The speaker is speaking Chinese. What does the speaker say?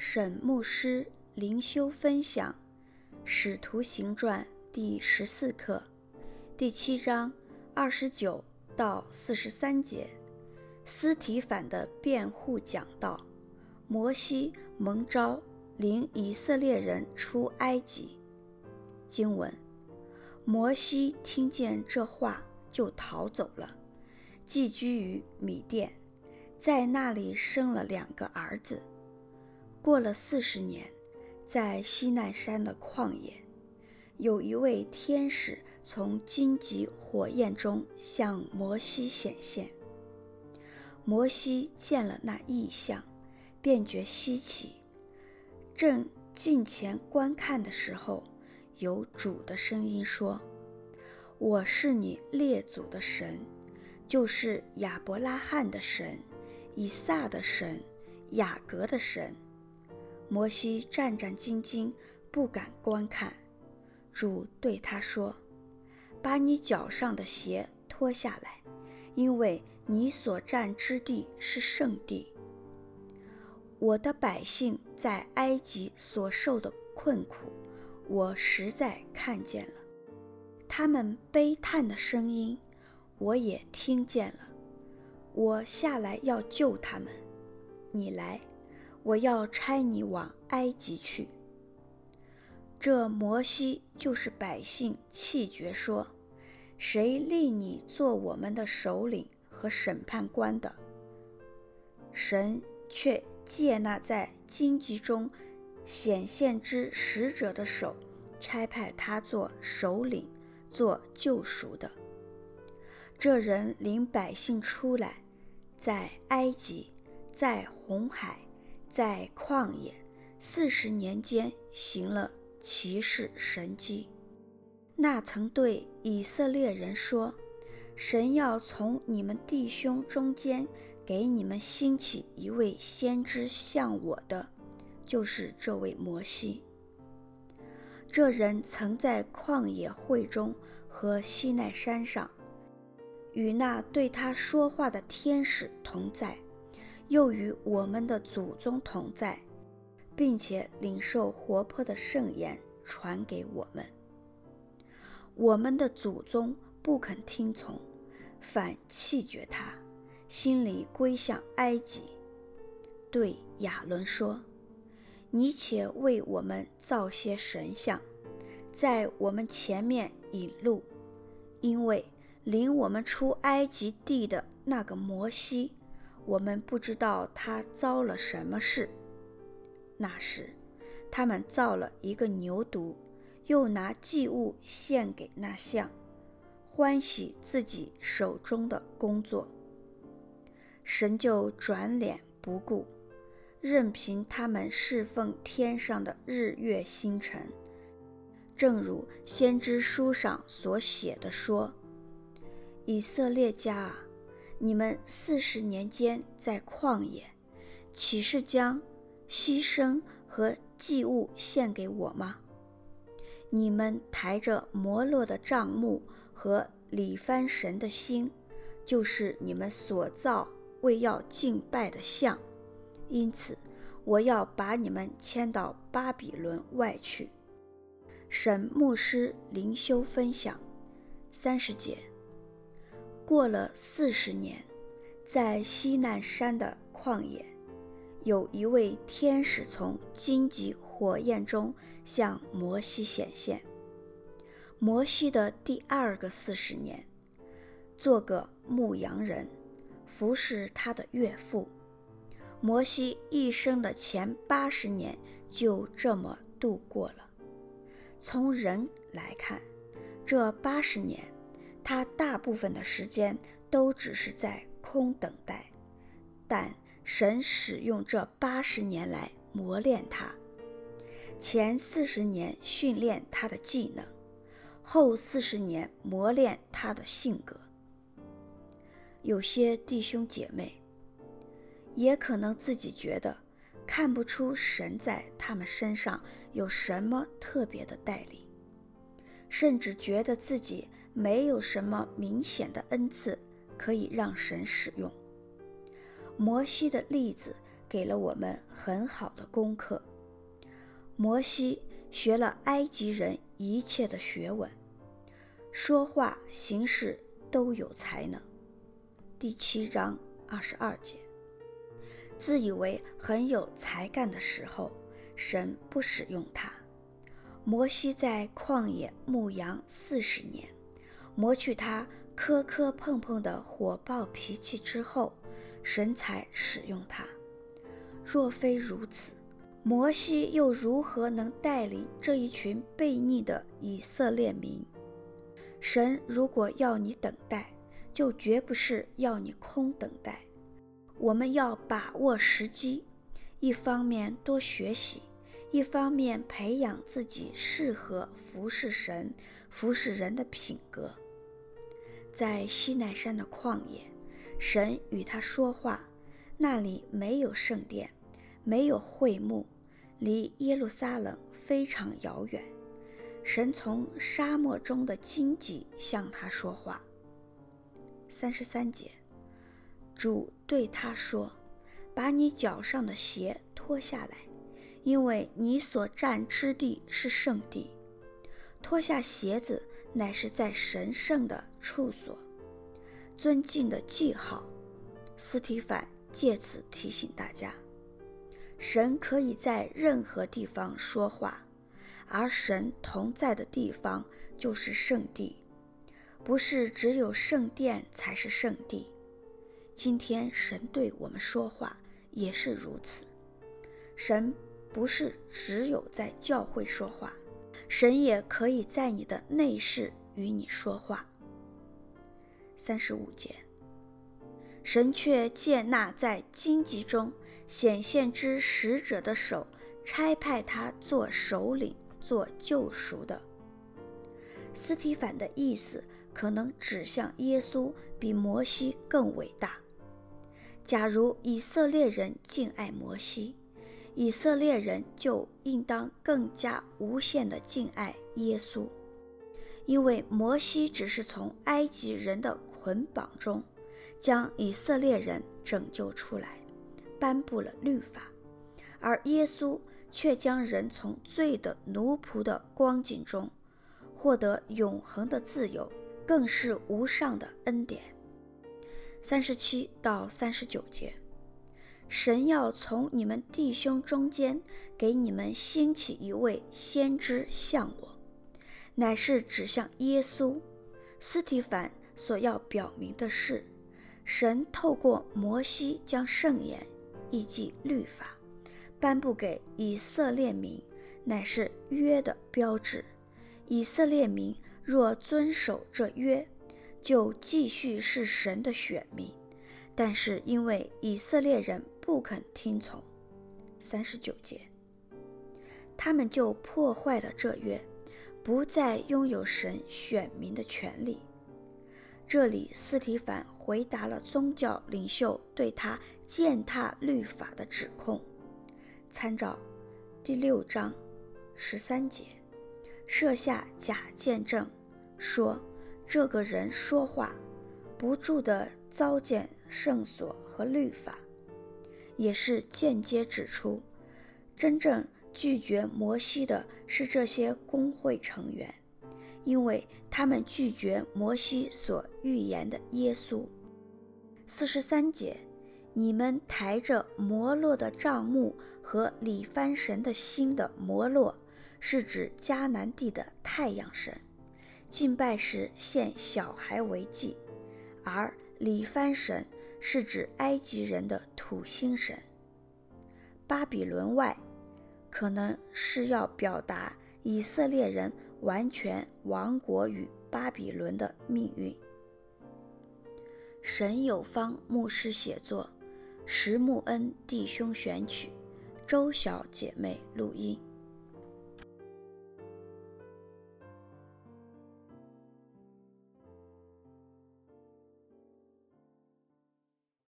沈牧师灵修分享《使徒行传》第十四课，第七章二十九到四十三节，司提反的辩护讲道。摩西蒙召领以色列人出埃及。经文：摩西听见这话，就逃走了，寄居于米甸，在那里生了两个儿子。过了四十年，在西奈山的旷野，有一位天使从荆棘火焰中向摩西显现。摩西见了那异象，便觉稀奇。正近前观看的时候，有主的声音说：“我是你列祖的神，就是亚伯拉罕的神，以撒的神，雅各的神。”摩西战战兢兢，不敢观看。主对他说：“把你脚上的鞋脱下来，因为你所站之地是圣地。我的百姓在埃及所受的困苦，我实在看见了；他们悲叹的声音，我也听见了。我下来要救他们。你来。”我要差你往埃及去。这摩西就是百姓气绝说：“谁立你做我们的首领和审判官的？”神却借那在荆棘中显现之使者的手，差派他做首领，做救赎的。这人领百姓出来，在埃及，在红海。在旷野四十年间行了奇事神迹，那曾对以色列人说：“神要从你们弟兄中间给你们兴起一位先知像我的，就是这位摩西。”这人曾在旷野会中和西奈山上，与那对他说话的天使同在。又与我们的祖宗同在，并且领受活泼的圣言传给我们。我们的祖宗不肯听从，反弃绝他，心里归向埃及。对亚伦说：“你且为我们造些神像，在我们前面引路，因为领我们出埃及地的那个摩西。”我们不知道他遭了什么事。那时，他们造了一个牛犊，又拿祭物献给那像，欢喜自己手中的工作。神就转脸不顾，任凭他们侍奉天上的日月星辰，正如先知书上所写的说：“以色列家啊。”你们四十年间在旷野，岂是将牺牲和祭物献给我吗？你们抬着摩洛的帐幕和里番神的星，就是你们所造为要敬拜的像。因此，我要把你们迁到巴比伦外去。神牧师灵修分享三十节。过了四十年，在西南山的旷野，有一位天使从荆棘火焰中向摩西显现。摩西的第二个四十年，做个牧羊人，服侍他的岳父。摩西一生的前八十年就这么度过了。从人来看，这八十年。他大部分的时间都只是在空等待，但神使用这八十年来磨练他，前四十年训练他的技能，后四十年磨练他的性格。有些弟兄姐妹也可能自己觉得看不出神在他们身上有什么特别的带领。甚至觉得自己没有什么明显的恩赐可以让神使用。摩西的例子给了我们很好的功课。摩西学了埃及人一切的学问，说话行事都有才能。第七章二十二节，自以为很有才干的时候，神不使用他。摩西在旷野牧羊四十年，磨去他磕磕碰碰的火爆脾气之后，神才使用他。若非如此，摩西又如何能带领这一群悖逆的以色列民？神如果要你等待，就绝不是要你空等待。我们要把握时机，一方面多学习，一方面培养自己适合服侍神、服侍人的品格。在西奈山的旷野，神与他说话，那里没有圣殿。没有会幕，离耶路撒冷非常遥远。神从沙漠中的荆棘向他说话。三十三节，主对他说：“把你脚上的鞋脱下来，因为你所占之地是圣地。脱下鞋子，乃是在神圣的处所，尊敬的记号。”斯提凡借此提醒大家。神可以在任何地方说话，而神同在的地方就是圣地，不是只有圣殿才是圣地。今天神对我们说话也是如此。神不是只有在教会说话，神也可以在你的内室与你说话。三十五节，神却借那在荆棘中。显现之使者的手，差派他做首领，做救赎的。斯提反的意思可能指向耶稣比摩西更伟大。假如以色列人敬爱摩西，以色列人就应当更加无限地敬爱耶稣，因为摩西只是从埃及人的捆绑中将以色列人拯救出来。颁布了律法，而耶稣却将人从罪的奴仆的光景中获得永恒的自由，更是无上的恩典。三十七到三十九节，神要从你们弟兄中间给你们兴起一位先知像我，乃是指向耶稣。斯提凡所要表明的是，神透过摩西将圣言。亦即律法，颁布给以色列民，乃是约的标志。以色列民若遵守这约，就继续是神的选民。但是因为以色列人不肯听从，三十九节，他们就破坏了这约，不再拥有神选民的权利。这里，斯提凡回答了宗教领袖对他践踏律法的指控。参照第六章十三节，设下假见证，说这个人说话不住地糟践圣所和律法，也是间接指出，真正拒绝摩西的是这些公会成员。因为他们拒绝摩西所预言的耶稣。四十三节，你们抬着摩洛的帐幕和理番神的星的摩洛，是指迦南地的太阳神，敬拜时献小孩为祭；而理番神是指埃及人的土星神。巴比伦外，可能是要表达以色列人。完全亡国于巴比伦的命运。神有方牧师写作，石木恩弟兄选曲，周小姐妹录音。